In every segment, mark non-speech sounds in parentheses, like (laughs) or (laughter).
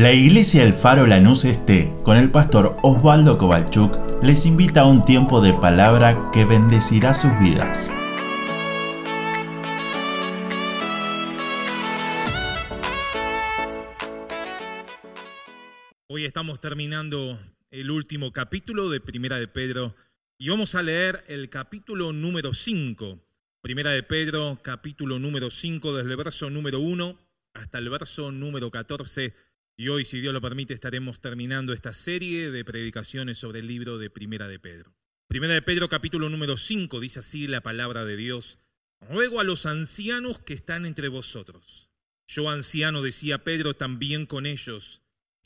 La iglesia El Faro Lanús Este, con el pastor Osvaldo Kovalchuk, les invita a un tiempo de palabra que bendecirá sus vidas. Hoy estamos terminando el último capítulo de Primera de Pedro y vamos a leer el capítulo número 5. Primera de Pedro, capítulo número 5, desde el verso número 1 hasta el verso número 14 y hoy, si Dios lo permite, estaremos terminando esta serie de predicaciones sobre el libro de Primera de Pedro. Primera de Pedro capítulo número 5 dice así la palabra de Dios. Ruego a los ancianos que están entre vosotros. Yo anciano, decía Pedro, también con ellos,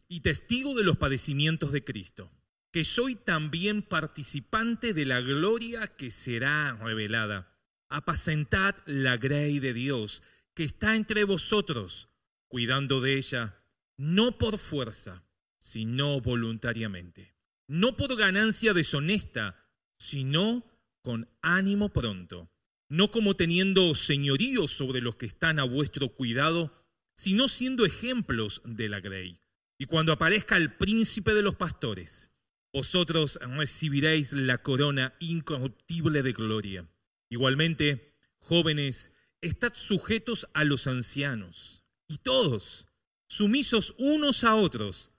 y testigo de los padecimientos de Cristo, que soy también participante de la gloria que será revelada. Apacentad la grey de Dios, que está entre vosotros, cuidando de ella no por fuerza, sino voluntariamente, no por ganancia deshonesta, sino con ánimo pronto, no como teniendo señorío sobre los que están a vuestro cuidado, sino siendo ejemplos de la grey. Y cuando aparezca el príncipe de los pastores, vosotros recibiréis la corona incorruptible de gloria. Igualmente, jóvenes, estad sujetos a los ancianos, y todos, sumisos unos a otros,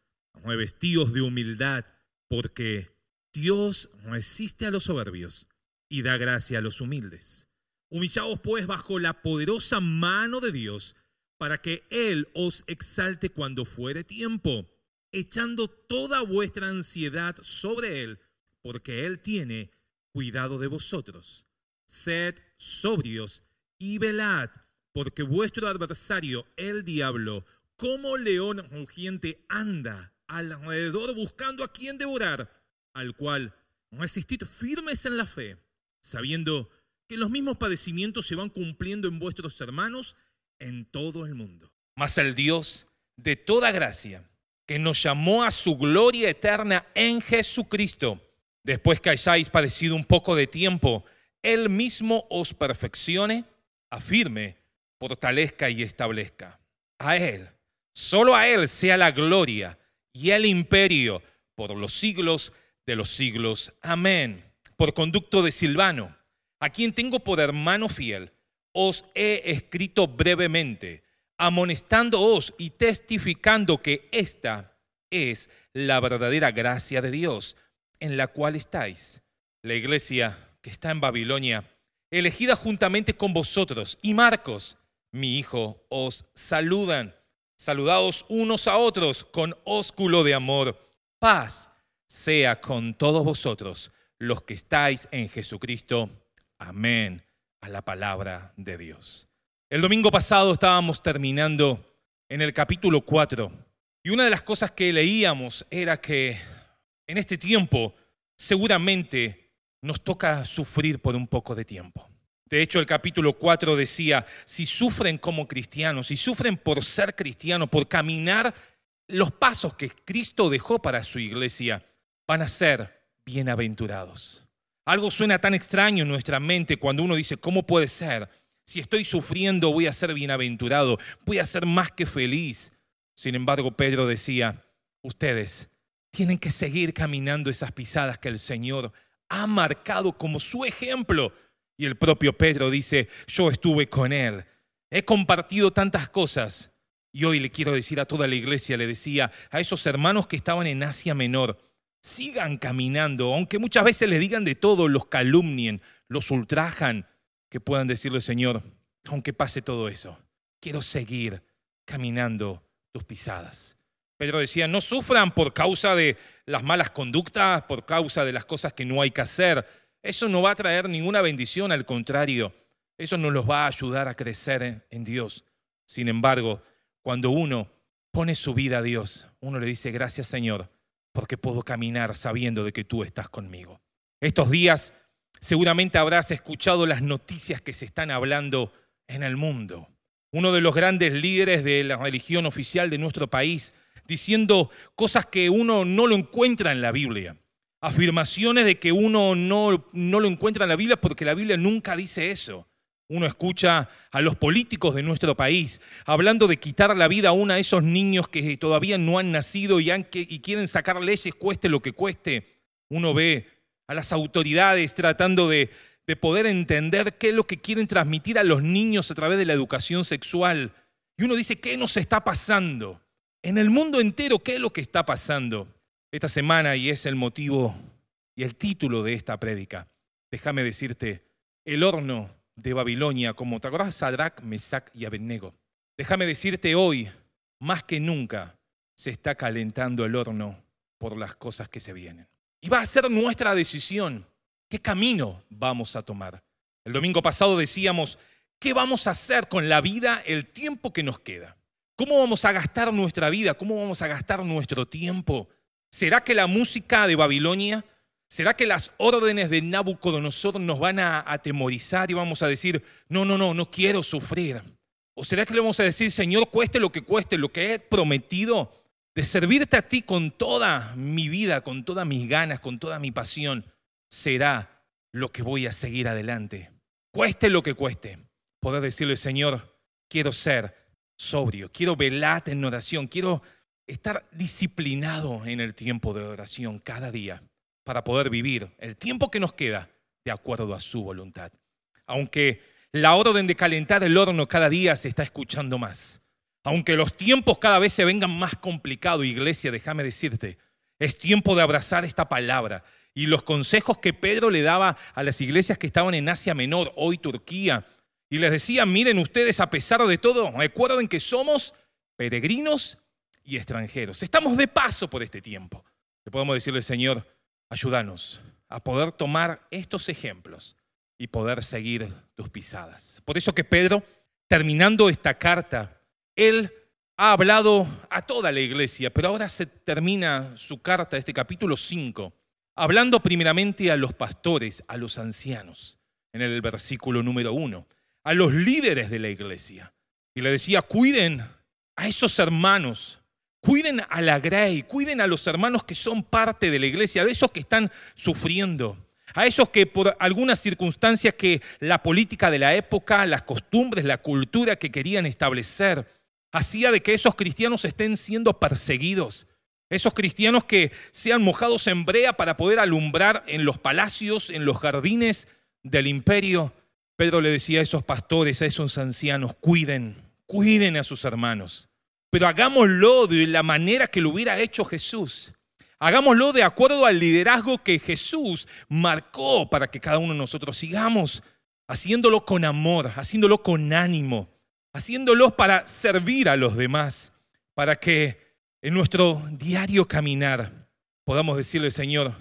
revestidos de humildad, porque Dios resiste a los soberbios y da gracia a los humildes. Humillaos pues bajo la poderosa mano de Dios, para que Él os exalte cuando fuere tiempo, echando toda vuestra ansiedad sobre Él, porque Él tiene cuidado de vosotros. Sed sobrios y velad, porque vuestro adversario, el diablo, como león rugiente anda alrededor buscando a quien devorar, al cual resistid firmes en la fe, sabiendo que los mismos padecimientos se van cumpliendo en vuestros hermanos en todo el mundo. Mas el Dios de toda gracia, que nos llamó a su gloria eterna en Jesucristo, después que hayáis padecido un poco de tiempo, Él mismo os perfeccione, afirme, fortalezca y establezca. A Él Solo a Él sea la gloria y el imperio por los siglos de los siglos. Amén. Por conducto de Silvano, a quien tengo por hermano fiel, os he escrito brevemente, amonestándoos y testificando que esta es la verdadera gracia de Dios en la cual estáis. La iglesia que está en Babilonia, elegida juntamente con vosotros, y Marcos, mi hijo, os saludan. Saludaos unos a otros con ósculo de amor. Paz sea con todos vosotros, los que estáis en Jesucristo. Amén. A la palabra de Dios. El domingo pasado estábamos terminando en el capítulo 4 y una de las cosas que leíamos era que en este tiempo seguramente nos toca sufrir por un poco de tiempo. De hecho, el capítulo 4 decía, si sufren como cristianos, si sufren por ser cristianos, por caminar los pasos que Cristo dejó para su iglesia, van a ser bienaventurados. Algo suena tan extraño en nuestra mente cuando uno dice, ¿cómo puede ser? Si estoy sufriendo voy a ser bienaventurado, voy a ser más que feliz. Sin embargo, Pedro decía, ustedes tienen que seguir caminando esas pisadas que el Señor ha marcado como su ejemplo y el propio Pedro dice, yo estuve con él, he compartido tantas cosas. Y hoy le quiero decir a toda la iglesia, le decía a esos hermanos que estaban en Asia Menor, sigan caminando, aunque muchas veces les digan de todo, los calumnien, los ultrajan, que puedan decirle, Señor, aunque pase todo eso, quiero seguir caminando tus pisadas. Pedro decía, no sufran por causa de las malas conductas, por causa de las cosas que no hay que hacer, eso no va a traer ninguna bendición, al contrario, eso no los va a ayudar a crecer en Dios. Sin embargo, cuando uno pone su vida a Dios, uno le dice, gracias Señor, porque puedo caminar sabiendo de que tú estás conmigo. Estos días seguramente habrás escuchado las noticias que se están hablando en el mundo. Uno de los grandes líderes de la religión oficial de nuestro país diciendo cosas que uno no lo encuentra en la Biblia afirmaciones de que uno no, no lo encuentra en la Biblia porque la Biblia nunca dice eso. Uno escucha a los políticos de nuestro país hablando de quitar la vida a uno de esos niños que todavía no han nacido y, y quieren sacar leyes, cueste lo que cueste. Uno ve a las autoridades tratando de, de poder entender qué es lo que quieren transmitir a los niños a través de la educación sexual. Y uno dice, ¿qué nos está pasando? En el mundo entero, ¿qué es lo que está pasando? Esta semana, y es el motivo y el título de esta prédica, déjame decirte, el horno de Babilonia, como te acordás, Sadrach, Mesach y Abednego. Déjame decirte hoy, más que nunca, se está calentando el horno por las cosas que se vienen. Y va a ser nuestra decisión qué camino vamos a tomar. El domingo pasado decíamos, ¿qué vamos a hacer con la vida el tiempo que nos queda? ¿Cómo vamos a gastar nuestra vida? ¿Cómo vamos a gastar nuestro tiempo? ¿Será que la música de Babilonia ¿Será que las órdenes de Nabucodonosor nos van a atemorizar y vamos a decir, no, no, no, no quiero sufrir? ¿O será que le vamos a decir, Señor, cueste lo que cueste, lo que he prometido de servirte a ti con toda mi vida, con todas mis ganas, con toda mi pasión, será lo que voy a seguir adelante? Cueste lo que cueste, poder decirle, Señor, quiero ser sobrio, quiero velarte en oración, quiero estar disciplinado en el tiempo de oración cada día para poder vivir el tiempo que nos queda de acuerdo a su voluntad. Aunque la orden de calentar el horno cada día se está escuchando más. Aunque los tiempos cada vez se vengan más complicados, iglesia, déjame decirte, es tiempo de abrazar esta palabra y los consejos que Pedro le daba a las iglesias que estaban en Asia Menor, hoy Turquía, y les decía, miren ustedes, a pesar de todo, recuerden que somos peregrinos y extranjeros. Estamos de paso por este tiempo. Le podemos decirle, Señor, Ayúdanos a poder tomar estos ejemplos y poder seguir tus pisadas. Por eso que Pedro, terminando esta carta, él ha hablado a toda la iglesia, pero ahora se termina su carta, este capítulo 5, hablando primeramente a los pastores, a los ancianos, en el versículo número 1, a los líderes de la iglesia. Y le decía, cuiden a esos hermanos Cuiden a la Grey, cuiden a los hermanos que son parte de la iglesia, a esos que están sufriendo, a esos que por algunas circunstancias que la política de la época, las costumbres, la cultura que querían establecer, hacía de que esos cristianos estén siendo perseguidos. Esos cristianos que sean mojados en brea para poder alumbrar en los palacios, en los jardines del imperio. Pedro le decía a esos pastores, a esos ancianos, cuiden, cuiden a sus hermanos pero hagámoslo de la manera que lo hubiera hecho Jesús. Hagámoslo de acuerdo al liderazgo que Jesús marcó para que cada uno de nosotros sigamos haciéndolo con amor, haciéndolo con ánimo, haciéndolo para servir a los demás, para que en nuestro diario caminar podamos decirle, Señor,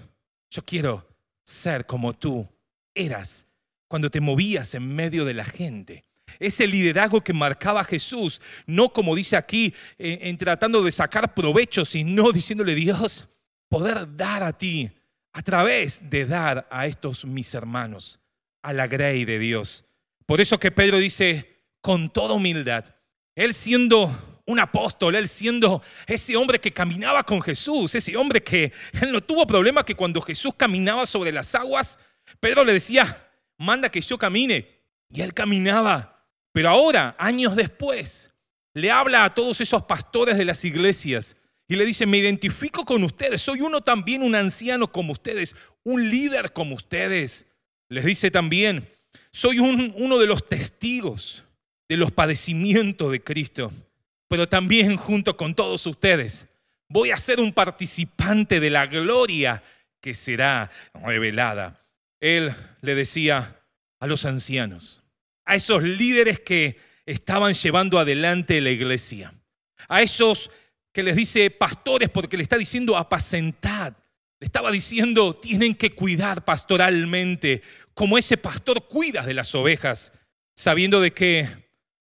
yo quiero ser como tú eras cuando te movías en medio de la gente ese liderazgo que marcaba Jesús, no como dice aquí, en, tratando de sacar provecho, sino (laughs) diciéndole Dios, poder dar a ti a través de dar a estos mis hermanos, a la grey de Dios. Por eso que Pedro dice, con toda humildad, él siendo un apóstol, él siendo ese hombre que caminaba con Jesús, ese hombre que (laughs) él no tuvo problema que cuando Jesús caminaba sobre las aguas, Pedro le decía, manda que yo camine. Y él caminaba. Pero ahora, años después, le habla a todos esos pastores de las iglesias y le dice, me identifico con ustedes, soy uno también, un anciano como ustedes, un líder como ustedes. Les dice también, soy uno de los testigos de los padecimientos de Cristo, pero también junto con todos ustedes voy a ser un participante de la gloria que será revelada. Él le decía a los ancianos, a esos líderes que estaban llevando adelante la iglesia, a esos que les dice pastores porque le está diciendo apacentad, le estaba diciendo tienen que cuidar pastoralmente, como ese pastor cuida de las ovejas, sabiendo de que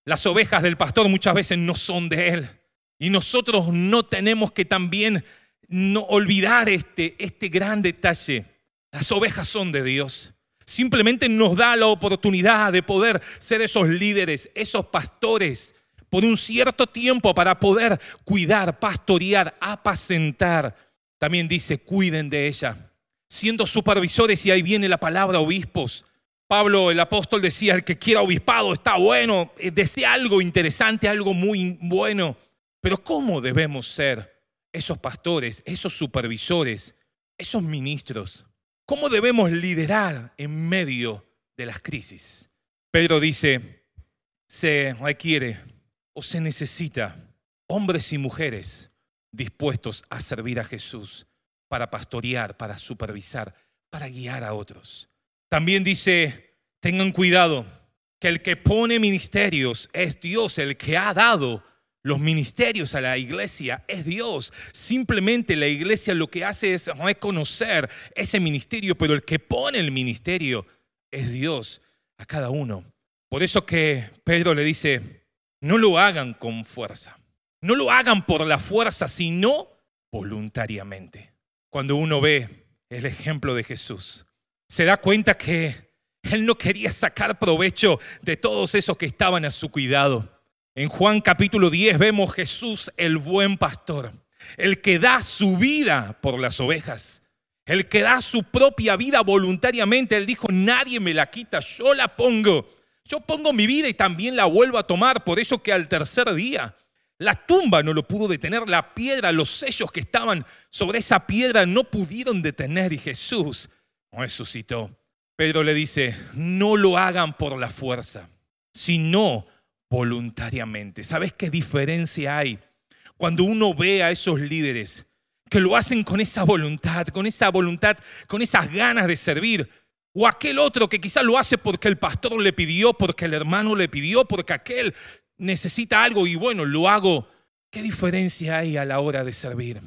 las ovejas del pastor muchas veces no son de él. Y nosotros no tenemos que también no olvidar este, este gran detalle. Las ovejas son de Dios. Simplemente nos da la oportunidad de poder ser esos líderes, esos pastores, por un cierto tiempo para poder cuidar, pastorear, apacentar. También dice, cuiden de ella. Siendo supervisores, y ahí viene la palabra obispos, Pablo, el apóstol, decía, el que quiera obispado está bueno, eh, desea algo interesante, algo muy bueno. Pero ¿cómo debemos ser esos pastores, esos supervisores, esos ministros? ¿Cómo debemos liderar en medio de las crisis? Pedro dice, se requiere o se necesita hombres y mujeres dispuestos a servir a Jesús para pastorear, para supervisar, para guiar a otros. También dice, tengan cuidado, que el que pone ministerios es Dios, el que ha dado los ministerios a la iglesia es Dios. Simplemente la iglesia lo que hace es reconocer ese ministerio, pero el que pone el ministerio es Dios a cada uno. Por eso que Pedro le dice, no lo hagan con fuerza, no lo hagan por la fuerza, sino voluntariamente. Cuando uno ve el ejemplo de Jesús, se da cuenta que él no quería sacar provecho de todos esos que estaban a su cuidado. En Juan capítulo 10 vemos Jesús el buen pastor, el que da su vida por las ovejas, el que da su propia vida voluntariamente. Él dijo, nadie me la quita, yo la pongo. Yo pongo mi vida y también la vuelvo a tomar. Por eso que al tercer día la tumba no lo pudo detener, la piedra, los sellos que estaban sobre esa piedra no pudieron detener y Jesús resucitó. Pedro le dice, no lo hagan por la fuerza, sino voluntariamente. ¿Sabes qué diferencia hay cuando uno ve a esos líderes que lo hacen con esa voluntad, con esa voluntad, con esas ganas de servir? O aquel otro que quizás lo hace porque el pastor le pidió, porque el hermano le pidió, porque aquel necesita algo y bueno, lo hago. ¿Qué diferencia hay a la hora de servir?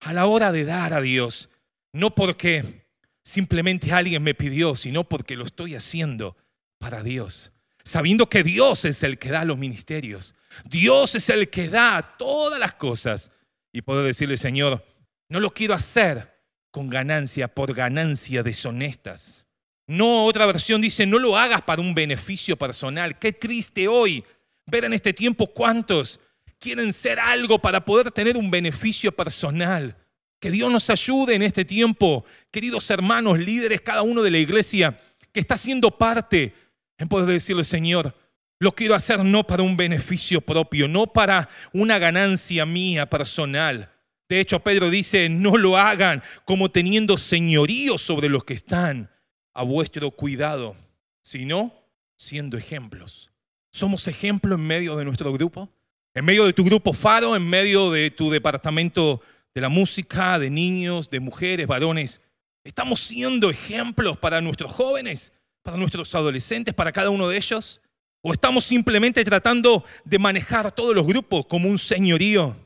A la hora de dar a Dios. No porque simplemente alguien me pidió, sino porque lo estoy haciendo para Dios. Sabiendo que Dios es el que da los ministerios. Dios es el que da todas las cosas. Y puedo decirle, Señor, no lo quiero hacer con ganancia, por ganancia deshonestas. No, otra versión dice, no lo hagas para un beneficio personal. Qué triste hoy ver en este tiempo cuántos quieren ser algo para poder tener un beneficio personal. Que Dios nos ayude en este tiempo, queridos hermanos, líderes, cada uno de la iglesia que está siendo parte, en poder decirle, Señor, lo quiero hacer no para un beneficio propio, no para una ganancia mía personal. De hecho, Pedro dice, no lo hagan como teniendo señorío sobre los que están a vuestro cuidado, sino siendo ejemplos. ¿Somos ejemplos en medio de nuestro grupo? ¿En medio de tu grupo Faro? ¿En medio de tu departamento de la música, de niños, de mujeres, varones. ¿Estamos siendo ejemplos para nuestros jóvenes, para nuestros adolescentes, para cada uno de ellos? ¿O estamos simplemente tratando de manejar todos los grupos como un señorío?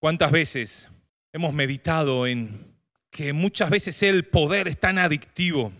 ¿Cuántas veces hemos meditado en que muchas veces el poder es tan adictivo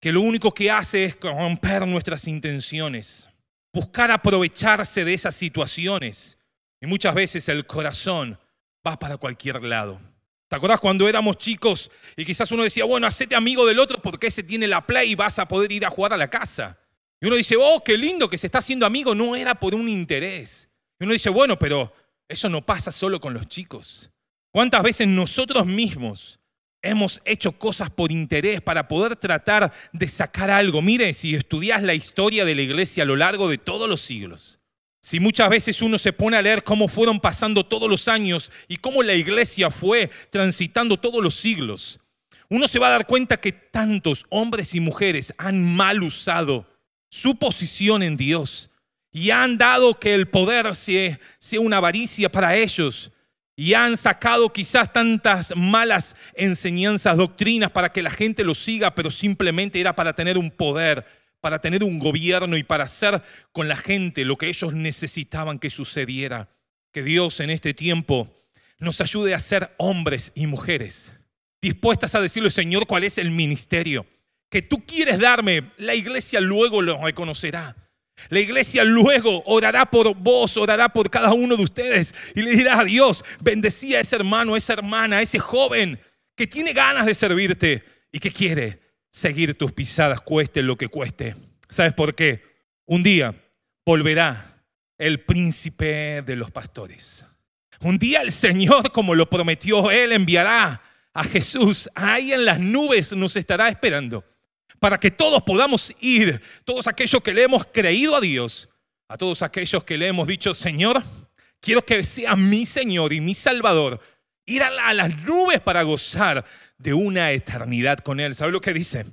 que lo único que hace es romper nuestras intenciones, buscar aprovecharse de esas situaciones y muchas veces el corazón va para cualquier lado. ¿Te acuerdas cuando éramos chicos y quizás uno decía, bueno, hacete amigo del otro porque ese tiene la play y vas a poder ir a jugar a la casa? Y uno dice, oh, qué lindo que se está haciendo amigo, no era por un interés. Y uno dice, bueno, pero eso no pasa solo con los chicos. ¿Cuántas veces nosotros mismos hemos hecho cosas por interés para poder tratar de sacar algo? Mire, si estudias la historia de la iglesia a lo largo de todos los siglos, si muchas veces uno se pone a leer cómo fueron pasando todos los años y cómo la iglesia fue transitando todos los siglos, uno se va a dar cuenta que tantos hombres y mujeres han mal usado su posición en Dios y han dado que el poder sea, una avaricia para ellos y han sacado quizás tantas malas enseñanzas, doctrinas para que la gente lo siga, pero simplemente era para tener un poder para tener un gobierno y para hacer con la gente lo que ellos necesitaban que sucediera. Que Dios en este tiempo nos ayude a ser hombres y mujeres dispuestas a decirle, Señor, cuál es el ministerio que tú quieres darme. La iglesia luego lo reconocerá. La iglesia luego orará por vos, orará por cada uno de ustedes y le dirá a Dios, bendecí a ese hermano, a esa hermana, a ese joven que tiene ganas de servirte y que quiere seguir tus pisadas, cueste lo que cueste. ¿Sabes por qué? Un día volverá el príncipe de los pastores. Un día el Señor, como lo prometió Él, enviará a Jesús. Ahí en las nubes nos estará esperando para que todos podamos ir, todos aquellos que le hemos creído a Dios, a todos aquellos que le hemos dicho, Señor, quiero que sea mi Señor y mi Salvador, ir a, las nubes para gozar de una eternidad con Él. ¿Sabe lo que dice?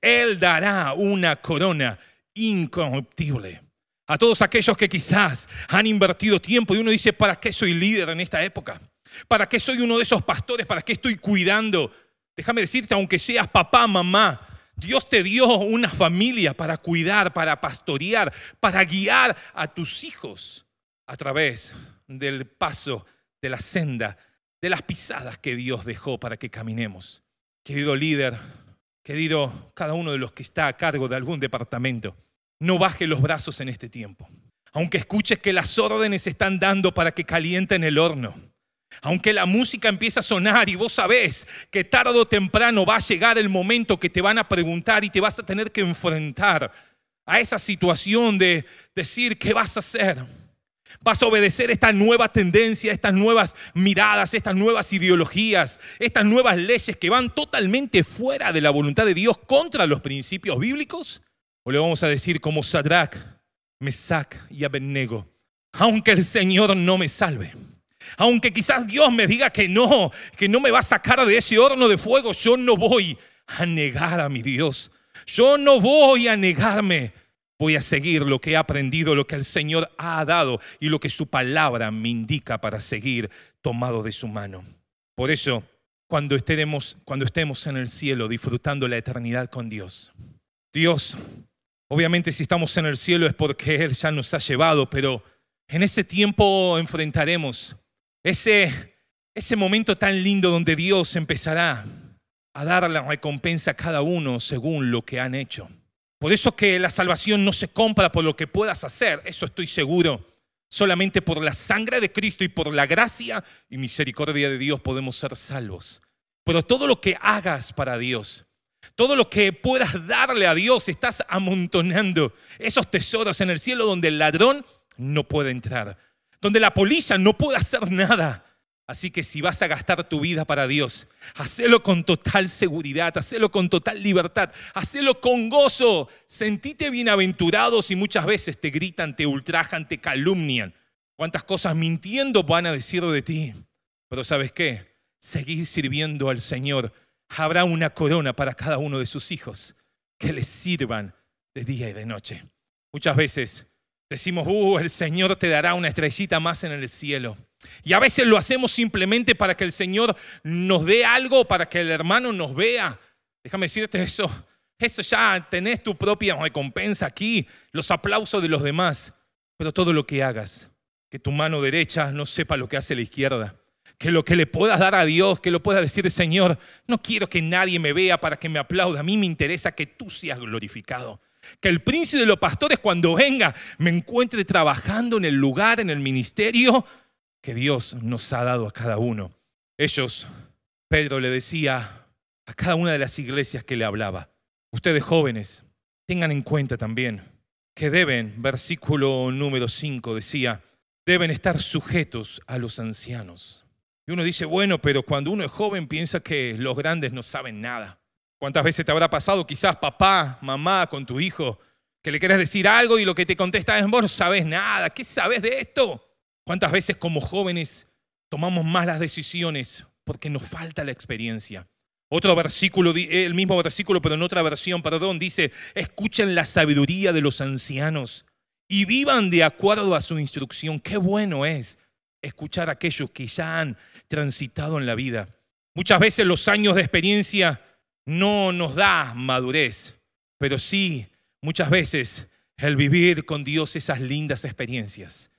Él dará una corona incorruptible. A todos aquellos que quizás han invertido tiempo y uno dice, ¿para qué soy líder en esta época? ¿Para qué soy uno de esos pastores? ¿Para qué estoy cuidando? Déjame decirte, aunque seas papá, mamá, Dios te dio una familia para cuidar, para pastorear, para guiar a tus hijos a través del paso de la senda, de las pisadas que Dios dejó para que caminemos. Querido líder, querido cada uno de los que está a cargo de algún departamento, no baje los brazos en este tiempo. Aunque escuches que las órdenes están dando para que calienten el horno aunque la música empieza a sonar y vos sabés que tarde o temprano va a llegar el momento que te van a preguntar y te vas a tener que enfrentar a esa situación de decir qué vas a hacer. Vas a obedecer esta nueva tendencia, estas nuevas miradas, estas nuevas ideologías, estas nuevas leyes que van totalmente fuera de la voluntad de Dios contra los principios bíblicos. O le vamos a decir como Sadrach, Mesach y Abednego, aunque el Señor no me salve aunque quizás Dios me diga que no, que no me va a sacar de ese horno de fuego, yo no voy a negar a mi Dios. Yo no voy a negarme. Voy a seguir lo que he aprendido, lo que el Señor ha dado y lo que su palabra me indica para seguir tomado de su mano. Por eso, cuando estemos, cuando estemos en el cielo disfrutando la eternidad con Dios, Dios, obviamente si estamos en el cielo es porque Él ya nos ha llevado, pero en ese tiempo enfrentaremos ese, ese momento tan lindo donde Dios empezará a dar la recompensa a cada uno según lo que han hecho. Por eso que la salvación no se compra por lo que puedas hacer, eso estoy seguro. Solamente por la sangre de Cristo y por la gracia y misericordia de Dios podemos ser salvos. Pero todo lo que hagas para Dios, todo lo que puedas darle a Dios, estás amontonando esos tesoros en el cielo donde el ladrón no puede entrar donde la policía no puede hacer nada. Así que si vas a gastar tu vida para Dios, hacelo con total seguridad, hacelo con total libertad, hacelo con gozo. Sentite bienaventurado si muchas veces te gritan, te ultrajan, te calumnian. Cuántas cosas mintiendo van a decir de ti. Pero ¿sabes qué? Seguir sirviendo al Señor. Habrá una corona para cada uno de sus hijos que les sirvan de día y de noche. Muchas veces Decimos, uh, el Señor te dará una estrellita más en el cielo. Y a veces lo hacemos simplemente para que el Señor nos dé algo, para que el hermano nos vea. Déjame decirte eso. Eso ya tenés tu propia recompensa aquí, los aplausos de los demás. Pero todo lo que hagas, que tu mano derecha no sepa lo que hace la izquierda. Que lo que le puedas dar a Dios, que lo puedas decir, Señor, no quiero que nadie me vea para que me aplaude. A mí me interesa que tú seas glorificado. Que el príncipe de los pastores cuando venga me encuentre trabajando en el lugar, en el ministerio que Dios nos ha dado a cada uno. Ellos, Pedro le decía a cada una de las iglesias que le hablaba, ustedes jóvenes, tengan en cuenta también que deben, versículo número 5 decía, deben estar sujetos a los ancianos. Y uno dice, bueno, pero cuando uno es joven piensa que los grandes no saben nada. ¿Cuántas veces te habrá pasado quizás papá, mamá con tu hijo, que le quieres decir algo y lo que te contesta es, vos sabes nada, ¿qué sabes de esto? ¿Cuántas veces como jóvenes tomamos malas decisiones porque nos falta la experiencia? Otro versículo, el mismo versículo, pero en otra versión, perdón, dice, escuchen la sabiduría de los ancianos y vivan de acuerdo a su instrucción. Qué bueno es escuchar a aquellos que ya han transitado en la vida. Muchas veces los años de experiencia no nos da madurez, pero sí muchas veces el vivir con Dios esas lindas experiencias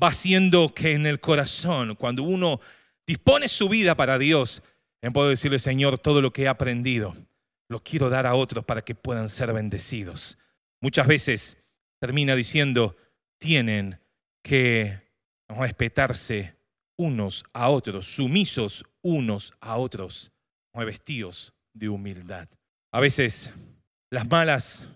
va haciendo que en el corazón, cuando uno dispone su vida para Dios, en puedo decirle, Señor, todo lo que he aprendido, lo quiero dar a otros para que puedan ser bendecidos. Muchas veces termina diciendo, tienen que respetarse unos a otros, sumisos unos a otros, vestidos de humildad. A veces las malas,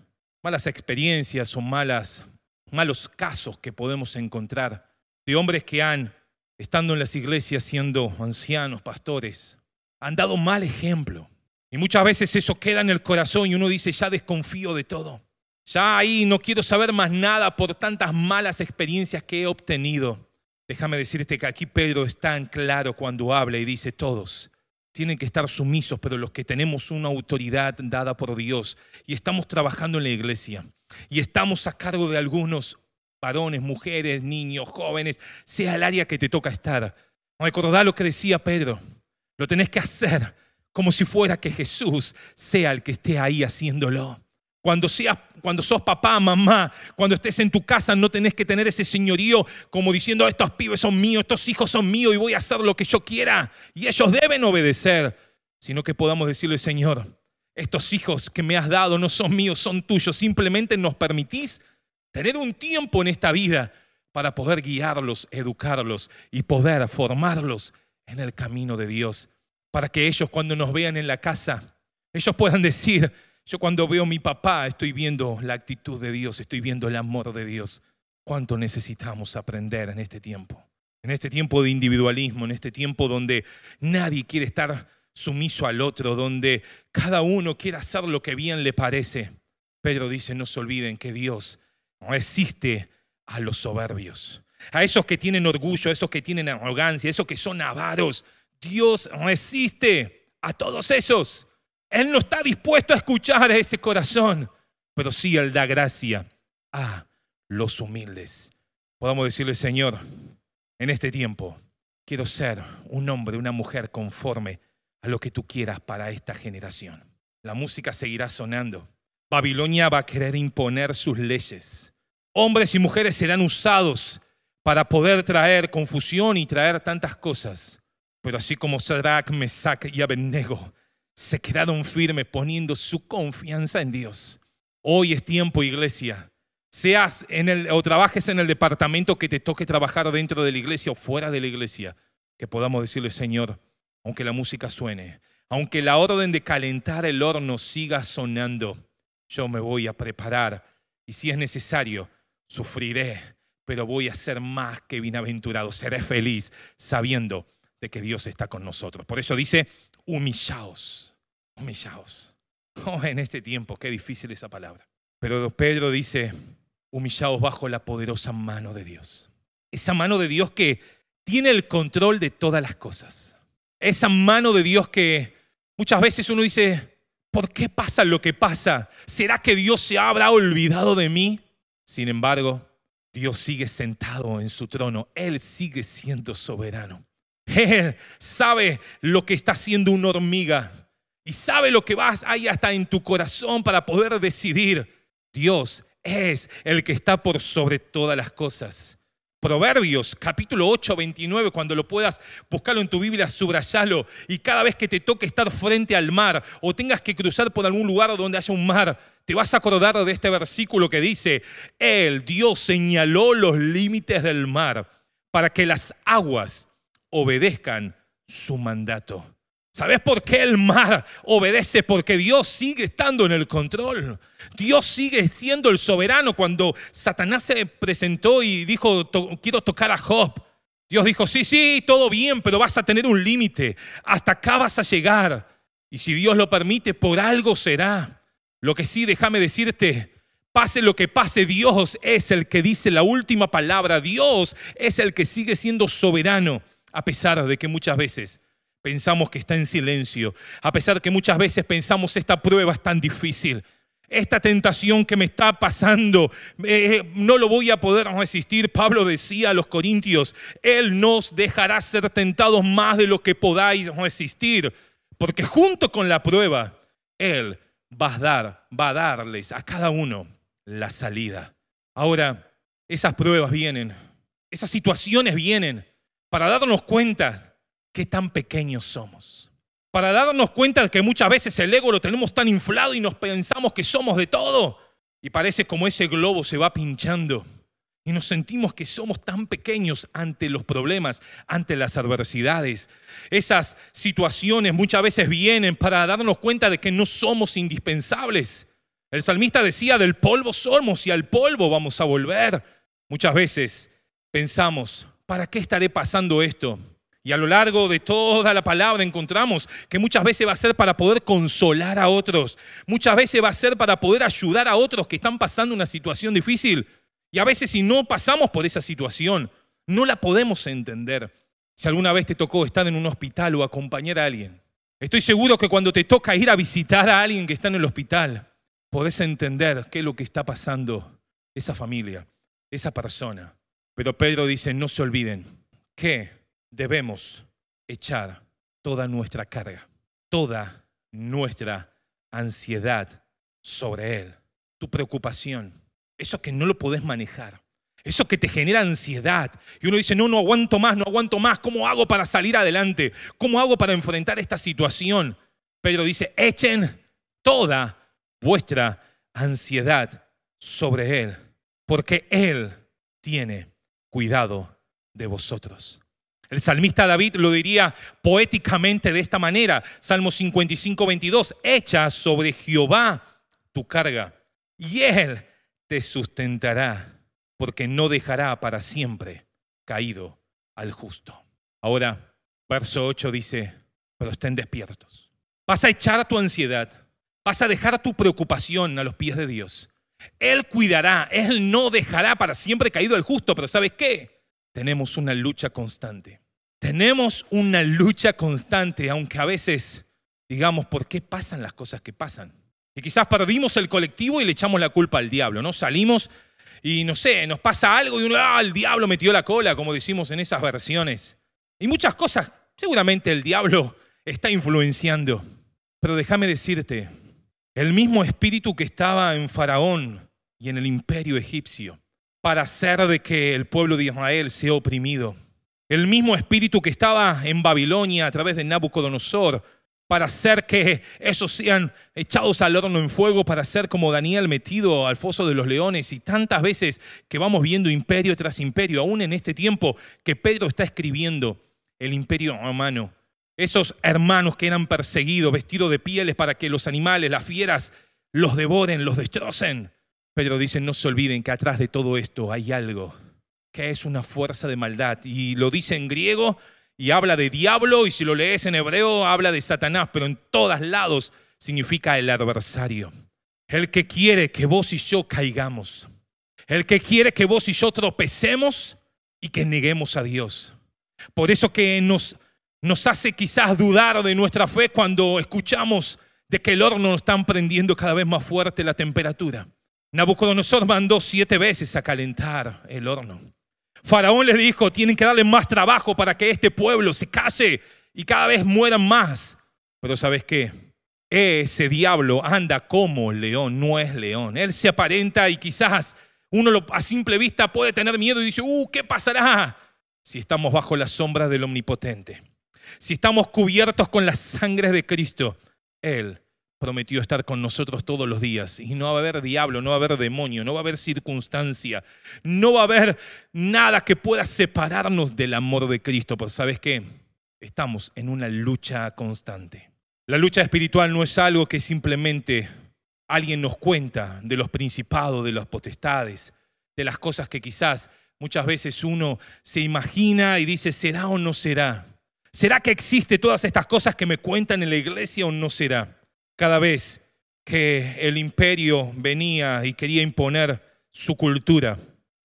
malas experiencias o malas, malos casos que podemos encontrar de hombres que han, estando en las iglesias siendo ancianos, pastores, han dado mal ejemplo. Y muchas veces eso queda en el corazón y uno dice, ya desconfío de todo. Ya ahí no quiero saber más nada por tantas malas experiencias que he obtenido. Déjame decirte que aquí Pedro es tan claro cuando habla y dice, todos tienen que estar sumisos, pero los que tenemos una autoridad dada por Dios y estamos trabajando en la iglesia y estamos a cargo de algunos varones, mujeres, niños, jóvenes, sea el área que te toca estar. Recordá lo que decía Pedro, lo tenés que hacer como si fuera que Jesús sea el que esté ahí haciéndolo. Cuando, seas, cuando sos papá, mamá, cuando estés en tu casa, no tenés que tener ese señorío como diciendo, estos pibes son míos, estos hijos son míos y voy a hacer lo que yo quiera. Y ellos deben obedecer, sino que podamos decirle, Señor, estos hijos que me has dado no son míos, son tuyos. Simplemente nos permitís tener un tiempo en esta vida para poder guiarlos, educarlos y poder formarlos en el camino de Dios para que ellos cuando nos vean en la casa, ellos puedan decir, yo cuando veo a mi papá estoy viendo la actitud de Dios, estoy viendo el amor de Dios. ¿Cuánto necesitamos aprender en este tiempo? En este tiempo de individualismo, en este tiempo donde nadie quiere estar sumiso al otro, donde cada uno quiere hacer lo que bien le parece. Pedro dice, no se olviden que Dios no existe a los soberbios, a esos que tienen orgullo, a esos que tienen arrogancia, a esos que son avaros, Dios resiste a todos esos. Él no está dispuesto a escuchar a ese corazón, pero sí Él da gracia a los humildes. Podamos decirle, Señor, en este tiempo quiero ser un hombre, una mujer conforme a lo que tú quieras para esta generación. La música seguirá sonando. Babilonia va a querer imponer sus leyes. Hombres y mujeres serán usados para poder traer confusión y traer tantas cosas. Pero así como Sadrach, Mesach y Abednego se quedaron firmes poniendo su confianza en Dios. Hoy es tiempo, iglesia. Seas en el, o trabajes en el departamento que te toque trabajar dentro de la iglesia o fuera de la iglesia, que podamos decirle, Señor, aunque la música suene, aunque la orden de calentar el horno siga sonando, yo me voy a preparar y si es necesario, sufriré, pero voy a ser más que bienaventurado, seré feliz sabiendo de que Dios está con nosotros. Por eso dice, humillaos, humillaos. (laughs) Oh, en este tiempo, qué difícil esa palabra. Pero Pedro dice, humillaos bajo la poderosa mano de Dios. Esa mano de Dios que tiene el control de todas las cosas. Esa mano de Dios que muchas veces uno dice, ¿por qué pasa lo que pasa? ¿Será que Dios se habrá olvidado de mí? Sin embargo, Dios sigue sentado en su trono. Él sigue siendo soberano. Sabe lo que está haciendo una hormiga y sabe lo que vas ahí hasta en tu corazón para poder decidir. Dios es el que está por sobre todas las cosas. Proverbios capítulo 8, 29, cuando lo puedas buscarlo en tu Biblia, subrayalo. Y cada vez que te toque estar frente al mar o tengas que cruzar por algún lugar donde haya un mar, te vas a acordar de este versículo que dice, Él, Dios, señaló los límites del mar para que las aguas obedezcan su mandato. ¿Sabes por qué el mar obedece? Porque Dios sigue estando en el control. Dios sigue siendo el soberano. Cuando Satanás se presentó y dijo, quiero tocar a Job, Dios dijo, sí, sí, todo bien, pero vas a tener un límite. Hasta acá vas a llegar. Y si Dios lo permite, por algo será. Lo que sí, déjame decirte, pase lo que pase, Dios es el que dice la última palabra. Dios es el que sigue siendo soberano a pesar de que muchas veces pensamos que está en silencio, a pesar de que muchas veces pensamos esta prueba es tan difícil, esta tentación que me está pasando, eh, eh, no lo voy a poder resistir. Pablo decía a los corintios, Él nos dejará ser tentados más de lo que podáis resistir, porque junto con la prueba, Él va a dar, va a darles a cada uno la salida. Ahora, esas pruebas vienen, esas situaciones vienen para darnos cuenta qué tan pequeños somos. Para darnos cuenta de que muchas veces el ego lo tenemos tan inflado y nos pensamos que somos de todo. Y parece como ese globo se va pinchando. Y nos sentimos que somos tan pequeños ante los problemas, ante las adversidades. Esas situaciones muchas veces vienen para darnos cuenta de que no somos indispensables. El salmista decía, del polvo somos y al polvo vamos a volver. Muchas veces pensamos, ¿para qué estaré pasando esto? Y a lo largo de toda la palabra encontramos que muchas veces va a ser para poder consolar a otros, muchas veces va a ser para poder ayudar a otros que están pasando una situación difícil. Y a veces si no pasamos por esa situación, no la podemos entender. Si alguna vez te tocó estar en un hospital o acompañar a alguien, estoy seguro que cuando te toca ir a visitar a alguien que está en el hospital, podés entender qué es lo que está pasando esa familia, esa persona. Pero Pedro dice, no se olviden que debemos echar toda nuestra carga, toda nuestra ansiedad sobre Él, tu preocupación, eso que no lo podés manejar, eso que te genera ansiedad. Y uno dice, no, no aguanto más, no aguanto más, ¿cómo hago para salir adelante? ¿Cómo hago para enfrentar esta situación? Pedro dice, echen toda vuestra ansiedad sobre Él, porque Él tiene cuidado de vosotros. El salmista David lo diría poéticamente de esta manera, Salmo 55, 22, echa sobre Jehová tu carga y Él te sustentará, porque no dejará para siempre caído al justo. Ahora, verso 8 dice, pero estén despiertos. Vas a echar tu ansiedad, vas a dejar tu preocupación a los pies de Dios. Él cuidará, Él no dejará para siempre caído al justo, pero ¿sabes qué? tenemos una lucha constante. Tenemos una lucha constante, aunque a veces digamos, ¿por qué pasan las cosas que pasan? Y quizás perdimos el colectivo y le echamos la culpa al diablo, ¿no? Salimos y no sé, nos pasa algo y uno, ah, el diablo metió la cola, como decimos en esas versiones. Y muchas cosas, seguramente el diablo está influenciando. Pero déjame decirte, el mismo espíritu que estaba en Faraón y en el imperio egipcio, para hacer de que el pueblo de Israel sea oprimido. El mismo espíritu que estaba en Babilonia a través de Nabucodonosor para hacer que esos sean echados al horno en fuego, para ser como Daniel metido al foso de los leones y tantas veces que vamos viendo imperio tras imperio, aún en este tiempo que Pedro está escribiendo el imperio romano. Esos hermanos que eran perseguidos, vestidos de pieles para que los animales, las fieras, los devoren, los destrocen. Pedro dice, no se olviden que atrás de todo esto hay algo, que es una fuerza de maldad. Y lo dice en griego y habla de diablo, y si lo lees en hebreo habla de Satanás, pero en todos lados significa el adversario. El que quiere que vos y yo caigamos. El que quiere que vos y yo tropecemos y que neguemos a Dios. Por eso que nos, nos hace quizás dudar de nuestra fe cuando escuchamos de que el horno nos está prendiendo cada vez más fuerte la temperatura. Nabucodonosor mandó siete veces a calentar el horno. Faraón le dijo, tienen que darle más trabajo para que este pueblo se case y cada vez mueran más. Pero ¿sabes qué? Ese diablo anda como león, no es león. Él se aparenta y quizás uno a simple vista puede tener miedo y dice, uh, ¿qué pasará? Si estamos bajo la sombra del Omnipotente, si estamos cubiertos con la sangre de Cristo, Él prometió estar con nosotros todos los días. Y no va a haber diablo, no va a haber demonio, no va a haber circunstancia, no va a haber nada que pueda separarnos del amor de Cristo. Pero ¿sabes qué? Estamos en una lucha constante. La lucha espiritual no es algo que simplemente alguien nos cuenta de los principados, de las potestades, de las cosas que quizás muchas veces uno se imagina y dice, ¿será o no será? ¿Será que existe todas estas cosas que me cuentan en la iglesia o no será? Cada vez que el imperio venía y quería imponer su cultura,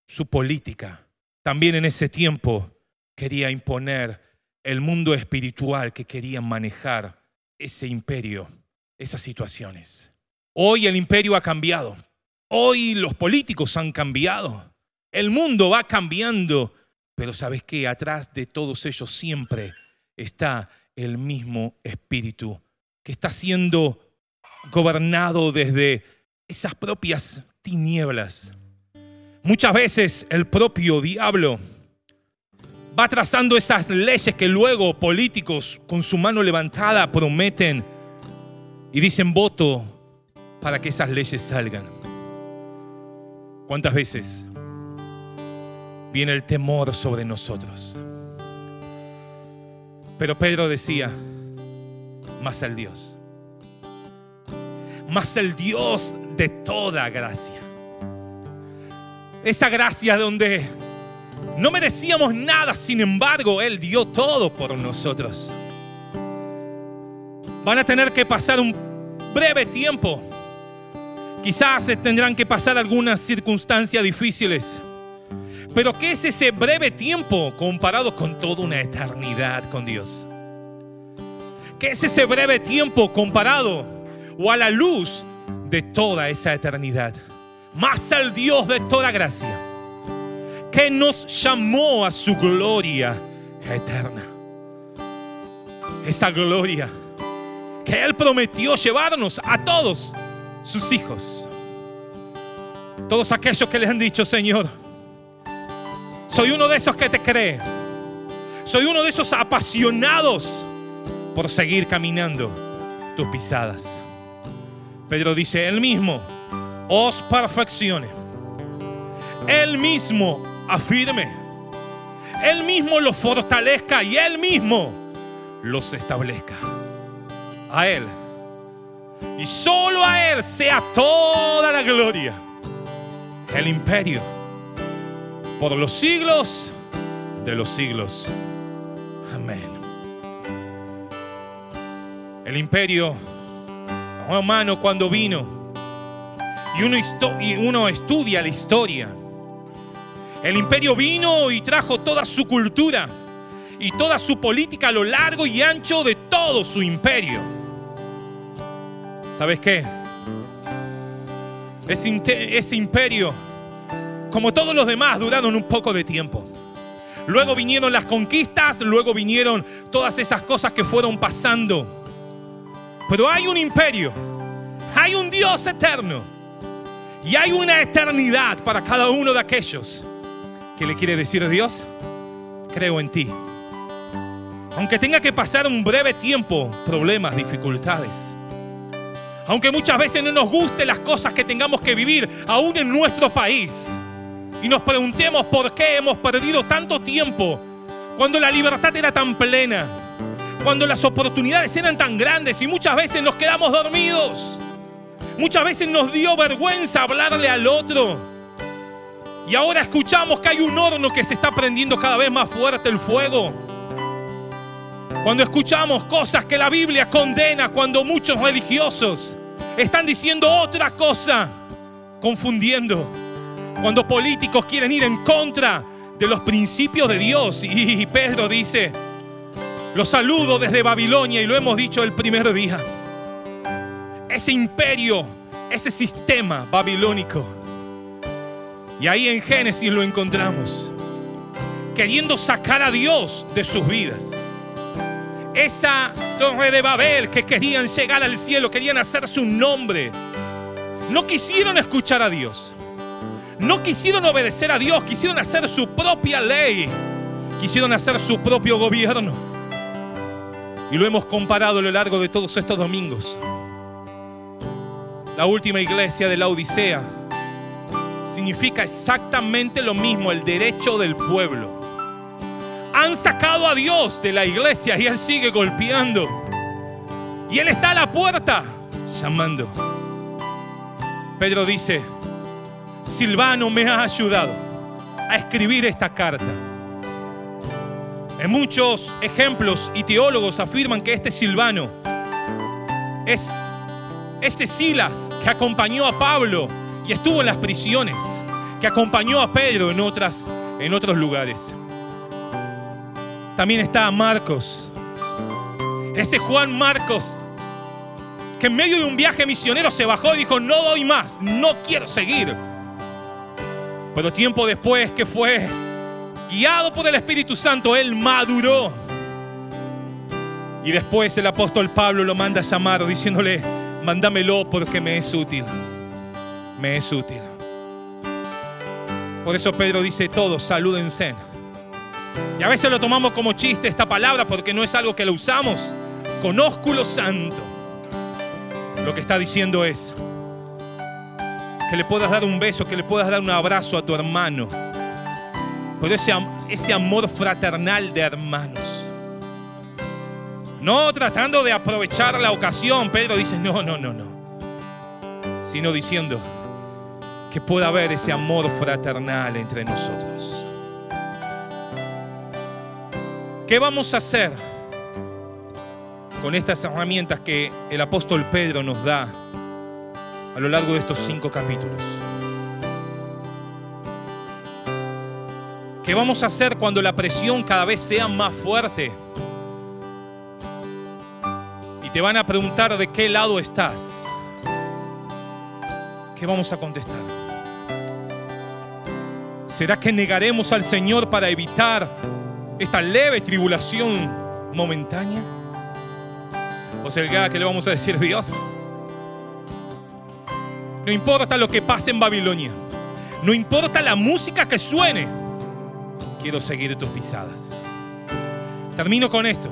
su política, también en ese tiempo quería imponer el mundo espiritual que quería manejar ese imperio, esas situaciones. Hoy el imperio ha cambiado. Hoy los políticos han cambiado. El mundo va cambiando. Pero sabes qué? Atrás de todos ellos siempre está el mismo espíritu que está siendo gobernado desde esas propias tinieblas. Muchas veces el propio diablo va trazando esas leyes que luego políticos con su mano levantada prometen y dicen voto para que esas leyes salgan. ¿Cuántas veces viene el temor sobre nosotros? Pero Pedro decía, más al Dios mas el Dios de toda gracia. Esa gracia donde No merecíamos nada, sin embargo, Él dio todo por nosotros. Van a tener que pasar un breve tiempo. Quizás tendrán que pasar algunas circunstancias difíciles. Pero ¿qué es ese breve tiempo comparado con toda una eternidad con Dios? ¿Qué es ese breve tiempo comparado o a la luz de toda esa eternidad? Más al Dios de toda gracia, que nos llamó a su gloria eterna. Esa gloria que Él prometió llevarnos a todos sus hijos. Todos aquellos que les han dicho, Señor, soy uno de esos que te cree. Soy uno de esos apasionados por seguir caminando tus pisadas. Pedro dice, Él mismo os perfeccione. Él mismo afirme. Él mismo los fortalezca y Él mismo los establezca. A Él. Y solo a Él sea toda la gloria. El imperio. Por los siglos de los siglos. Amén. El imperio hermano cuando vino y uno, y uno estudia la historia. El imperio vino y trajo toda su cultura y toda su política a lo largo y ancho de todo su imperio. ¿Sabes qué? Ese imperio, como todos los demás, duraron un poco de tiempo. Luego vinieron las conquistas, luego vinieron todas esas cosas que fueron pasando. Pero hay un imperio, hay un Dios eterno y hay una eternidad para cada uno de aquellos que le quiere decir a Dios, creo en ti. Aunque tenga que pasar un breve tiempo, problemas, dificultades. Aunque muchas veces no nos gusten las cosas que tengamos que vivir, aún en nuestro país. Y nos preguntemos por qué hemos perdido tanto tiempo cuando la libertad era tan plena, cuando las oportunidades eran tan grandes y muchas veces nos quedamos dormidos. Muchas veces nos dio vergüenza hablarle al otro. Y ahora escuchamos que hay un horno que se está prendiendo cada vez más fuerte el fuego. Cuando escuchamos cosas que la Biblia condena, cuando muchos religiosos están diciendo otra cosa, confundiendo. Cuando políticos quieren ir en contra de los principios de Dios. Y Pedro dice, los saludo desde Babilonia y lo hemos dicho el primer día ese imperio, ese sistema babilónico. Y ahí en Génesis lo encontramos, queriendo sacar a Dios de sus vidas. Esa torre de Babel que querían llegar al cielo, querían hacerse un nombre. No quisieron escuchar a Dios. No quisieron obedecer a Dios, quisieron hacer su propia ley. Quisieron hacer su propio gobierno. Y lo hemos comparado a lo largo de todos estos domingos la última iglesia de la Odisea, significa exactamente lo mismo, el derecho del pueblo. Han sacado a Dios de la iglesia y Él sigue golpeando. Y Él está a la puerta llamando. Pedro dice, Silvano me ha ayudado a escribir esta carta. En muchos ejemplos y teólogos afirman que este Silvano es este Silas que acompañó a Pablo y estuvo en las prisiones, que acompañó a Pedro en, otras, en otros lugares. También está Marcos, ese Juan Marcos, que en medio de un viaje misionero se bajó y dijo, no doy más, no quiero seguir. Pero tiempo después que fue guiado por el Espíritu Santo, él maduró. Y después el apóstol Pablo lo manda a llamar diciéndole, mándamelo porque me es útil. Me es útil. Por eso Pedro dice todos, salúdense. Y a veces lo tomamos como chiste esta palabra porque no es algo que lo usamos con ósculo santo. Lo que está diciendo es que le puedas dar un beso, que le puedas dar un abrazo a tu hermano. Pero ese, ese amor fraternal de hermanos. No tratando de aprovechar la ocasión. Pedro dice, no, no, no, no. Sino diciendo que pueda haber ese amor fraternal entre nosotros. ¿Qué vamos a hacer con estas herramientas que el apóstol Pedro nos da a lo largo de estos cinco capítulos? ¿Qué vamos a hacer cuando la presión cada vez sea más fuerte? Y te van a preguntar de qué lado estás. ¿Qué vamos a contestar? ¿Será que negaremos al Señor para evitar esta leve tribulación momentánea? ¿O será que le vamos a decir Dios? No importa lo que pase en Babilonia. No importa la música que suene quiero seguir tus pisadas. Termino con esto.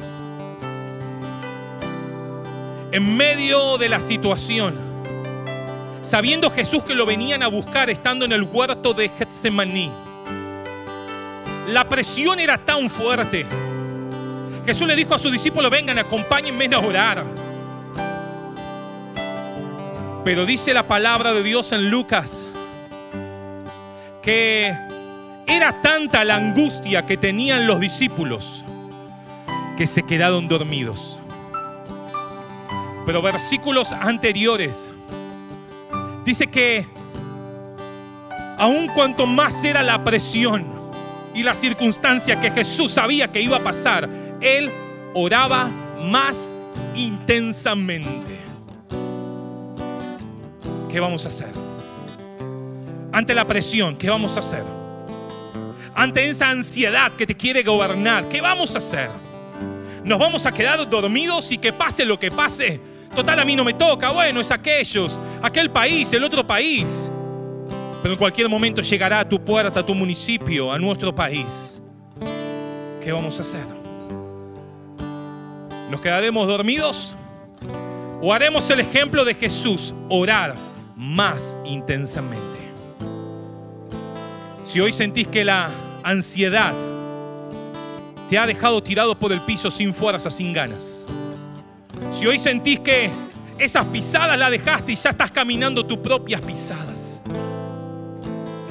En medio de la situación, sabiendo Jesús que lo venían a buscar estando en el huerto de Getsemaní, la presión era tan fuerte. Jesús le dijo a sus discípulos, vengan, acompáñenme a orar. Pero dice la palabra de Dios en Lucas que era tanta la angustia que tenían los discípulos que se quedaron dormidos. Pero versículos anteriores dice que aun cuanto más era la presión y la circunstancia que Jesús sabía que iba a pasar, él oraba más intensamente. ¿Qué vamos a hacer? Ante la presión, ¿qué vamos a hacer? ante esa ansiedad que te quiere gobernar, ¿qué vamos a hacer? ¿Nos vamos a quedar dormidos y que pase lo que pase? Total, a mí no me toca, bueno, es aquellos, aquel país, el otro país. Pero en cualquier momento llegará a tu puerta, a tu municipio, a nuestro país. ¿Qué vamos a hacer? ¿Nos quedaremos dormidos? ¿O haremos el ejemplo de Jesús, orar más intensamente? Si hoy sentís que la ansiedad te ha dejado tirado por el piso sin fuerza, sin ganas. Si hoy sentís que esas pisadas las dejaste y ya estás caminando tus propias pisadas.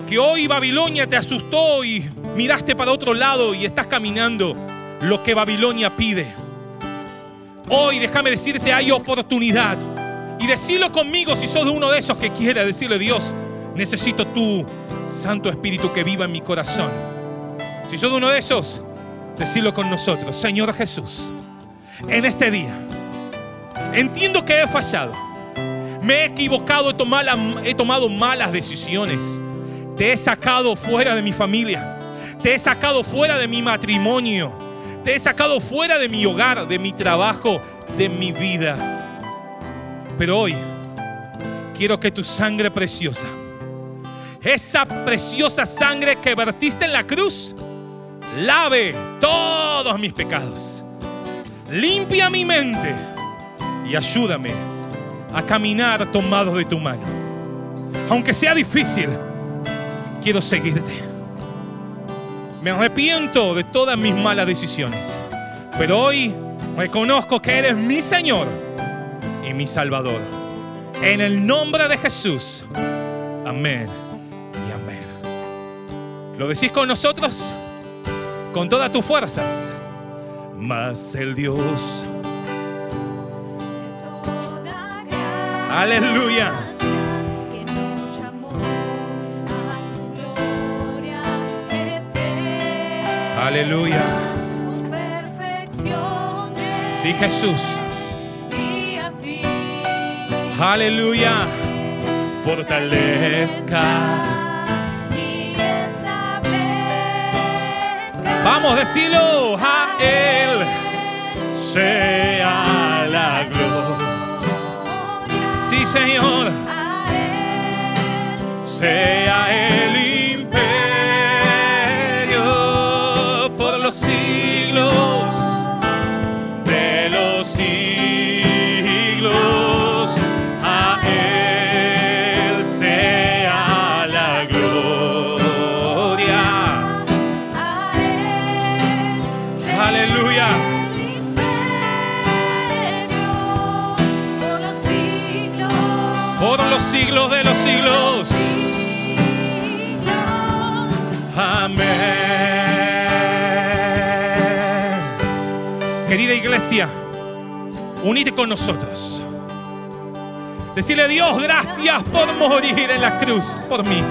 Que hoy Babilonia te asustó y miraste para otro lado y estás caminando lo que Babilonia pide. Hoy déjame decirte, hay oportunidad. Y decirlo conmigo si sos uno de esos que quiere decirle, Dios, necesito tu Santo Espíritu que viva en mi corazón. Si sos uno de esos, decirlo con nosotros. Señor Jesús, en este día, entiendo que he fallado. Me he equivocado, he tomado malas decisiones. Te he sacado fuera de mi familia. Te he sacado fuera de mi matrimonio. Te he sacado fuera de mi hogar, de mi trabajo, de mi vida. Pero hoy quiero que tu sangre preciosa esa preciosa sangre que vertiste en la cruz, lave todos mis pecados. Limpia mi mente y ayúdame a caminar tomado de tu mano. Aunque sea difícil, quiero seguirte. Me arrepiento de todas mis malas decisiones, pero hoy reconozco que eres mi Señor y mi Salvador. En el nombre de Jesús. Amén. ¿Lo decís con nosotros? Con todas tus fuerzas. Más el Dios. Aleluya. Aleluya. Sí, Jesús. Aleluya. Fortalezca Vamos, decirlo a Él sea la gloria. Sí, Señor. Sea el unite con nosotros. Decirle a Dios, gracias por morir en la cruz por mí.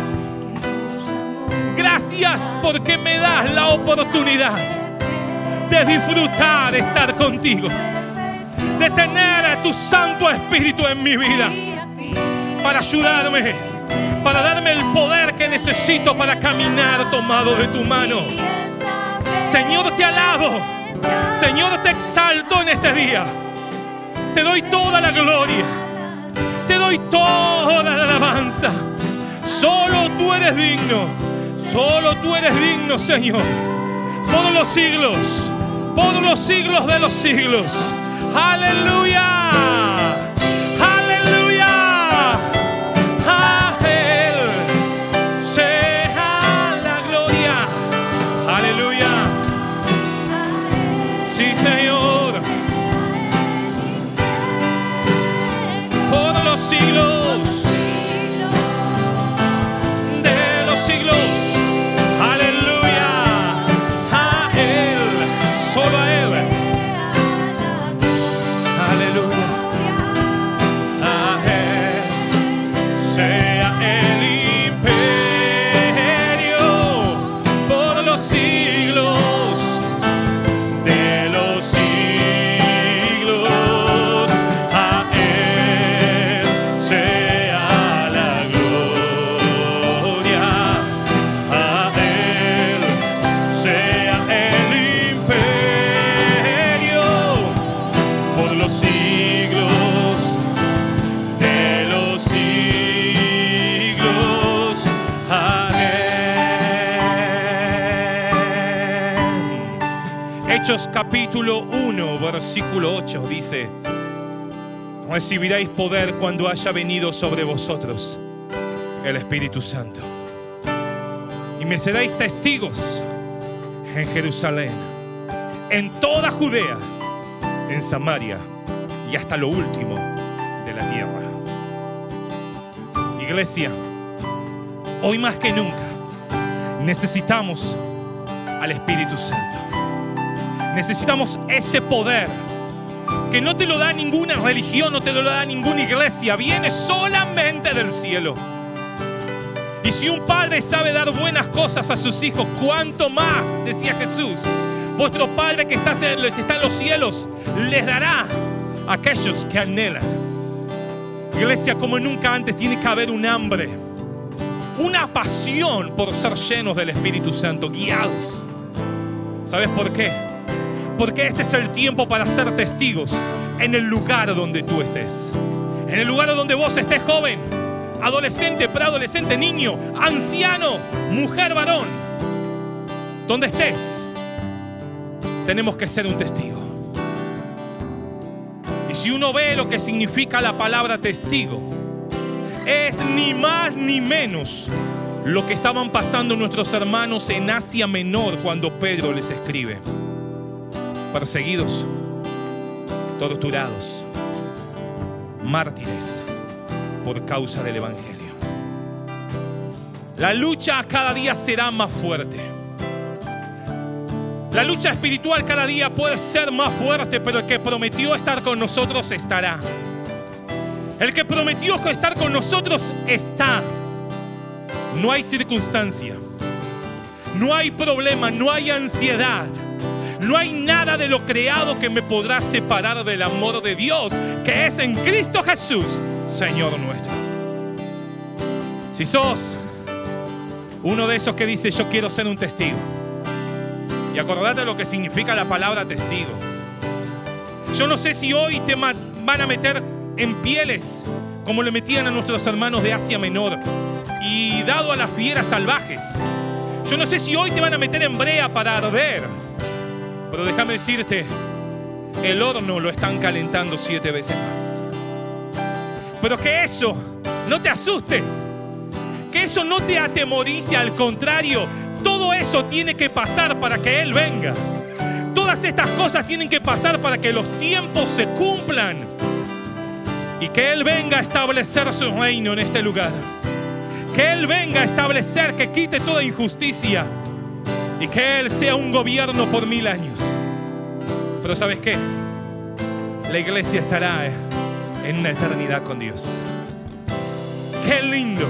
Gracias porque me das la oportunidad de disfrutar de estar contigo. De tener a tu Santo Espíritu en mi vida. Para ayudarme. Para darme el poder que necesito para caminar tomado de tu mano. Señor, te alabo. Señor, te exalto en este día. Te doy toda la gloria. Te doy toda la alabanza. Solo tú eres digno. Solo tú eres digno, Señor. Por los siglos. Por los siglos de los siglos. Aleluya. Siglos capítulo 1, versículo 8 dice, recibiréis poder cuando haya venido sobre vosotros el Espíritu Santo. Y me seréis testigos en Jerusalén, en toda Judea, en Samaria y hasta lo último de la tierra. Iglesia, hoy más que nunca necesitamos al Espíritu Santo. Necesitamos ese poder que no te lo da ninguna religión, no te lo da ninguna iglesia, viene solamente del cielo. Y si un padre sabe dar buenas cosas a sus hijos, ¿cuánto más, decía Jesús? Vuestro Padre que está, en los cielos les dará a aquellos que anhelan. Iglesia, como nunca antes, tiene que haber un hambre, una pasión por ser llenos del Espíritu Santo, guiados. ¿Sabes por qué? Porque este es el tiempo para ser testigos en el lugar donde tú estés. En el lugar donde vos estés joven, adolescente, preadolescente, niño, anciano, mujer, varón. Donde estés, tenemos que ser un testigo. Y si uno ve lo que significa la palabra testigo, es ni más ni menos lo que estaban pasando nuestros hermanos en Asia Menor cuando Pedro les escribe. Perseguidos, torturados, mártires por causa del Evangelio. La lucha cada día será más fuerte. La lucha espiritual cada día puede ser más fuerte, pero el que prometió estar con nosotros estará. El que prometió estar con nosotros está. No hay circunstancia, no hay problema, no hay ansiedad, no hay nada de lo creado que me podrá separar del amor de Dios que es en Cristo Jesús, Señor nuestro. Si sos uno de esos que dice yo quiero ser un testigo, y acordate lo que significa la palabra testigo. Yo no sé si hoy te van a meter en pieles como le metían a nuestros hermanos de Asia Menor y dado a las fieras salvajes. Yo no sé si hoy te van a meter en brea para arder, pero déjame decirte, el horno lo están calentando siete veces más. Pero que eso no te asuste, que eso no te atemorice, al contrario, todo eso tiene que pasar para que Él venga. Todas estas cosas tienen que pasar para que los tiempos se cumplan y que Él venga a establecer su reino en este lugar. Que Él venga a establecer que quite toda injusticia y que Él sea un gobierno por mil años. Pero ¿sabes qué? La iglesia estará en una eternidad con Dios. Qué lindo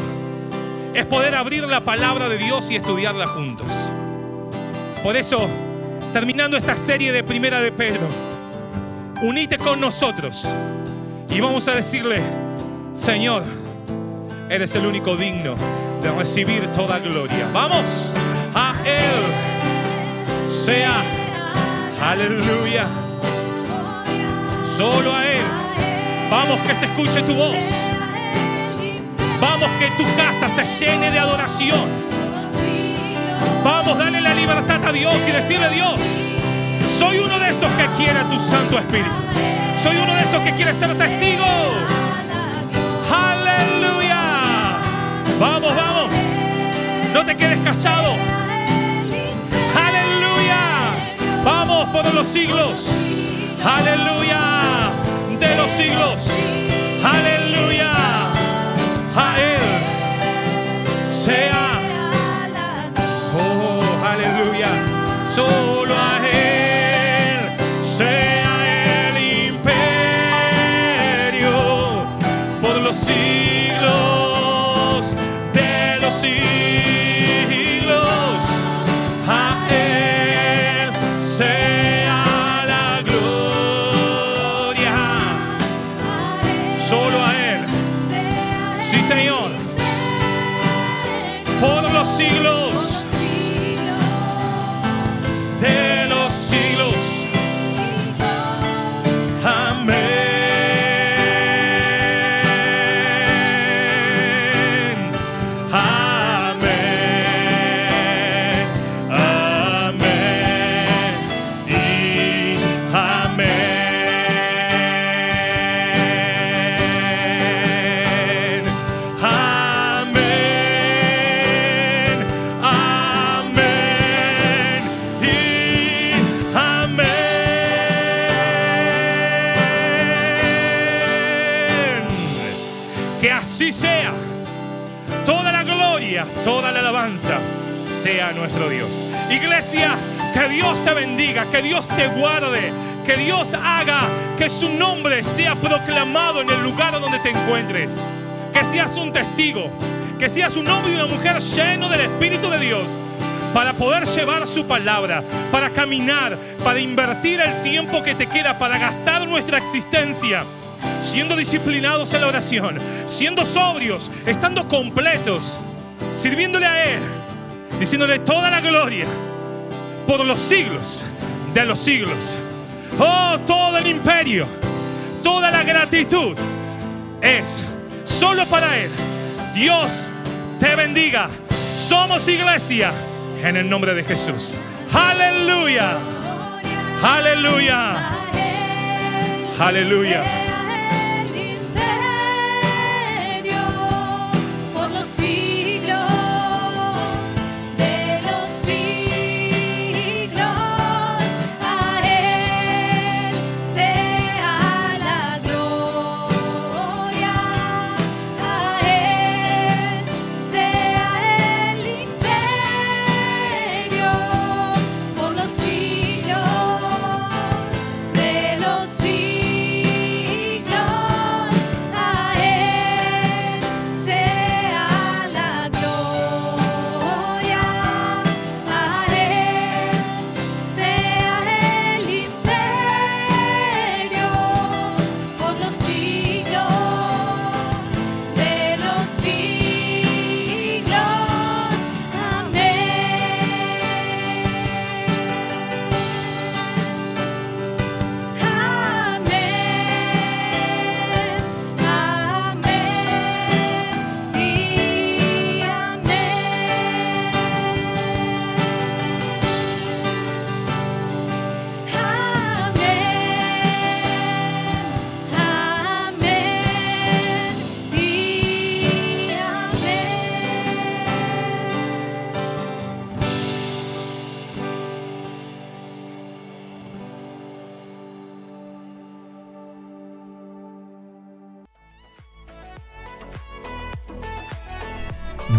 es poder abrir la palabra de Dios y estudiarla juntos. Por eso, terminando esta serie de Primera de Pedro, unite con nosotros y vamos a decirle, Señor, eres el único digno de recibir toda gloria. Vamos a Él. Sea, aleluya. Solo a Él. Vamos que se escuche tu voz. Vamos que tu casa se llene de adoración. Vamos, dale la libertad a Dios y decirle Dios, soy uno de esos que quiere a tu Santo Espíritu. Soy uno de esos que quiere ser testigo. Aleluya. Vamos, vamos. No te quedes callado. Por los siglos. Aleluya. De los siglos. Aleluya. A Él sea. Oh, aleluya. Solo a Él Por Que así sea. Toda la gloria, toda la alabanza sea nuestro Dios. Iglesia, que Dios te bendiga, que Dios te guarde, que Dios haga que su nombre sea proclamado en el lugar donde te encuentres. Que seas un testigo, que seas un hombre y una mujer lleno del Espíritu de Dios para poder llevar su palabra, para caminar, para invertir el tiempo que te queda, para gastar nuestra existencia siendo disciplinados en la oración, siendo sobrios, estando completos, sirviéndole a Él, diciéndole toda la gloria por los siglos de los siglos. Oh, todo el imperio, toda la gratitud es solo para Él. Dios te bendiga. Somos iglesia en el nombre de Jesús. Aleluya. Aleluya. Aleluya.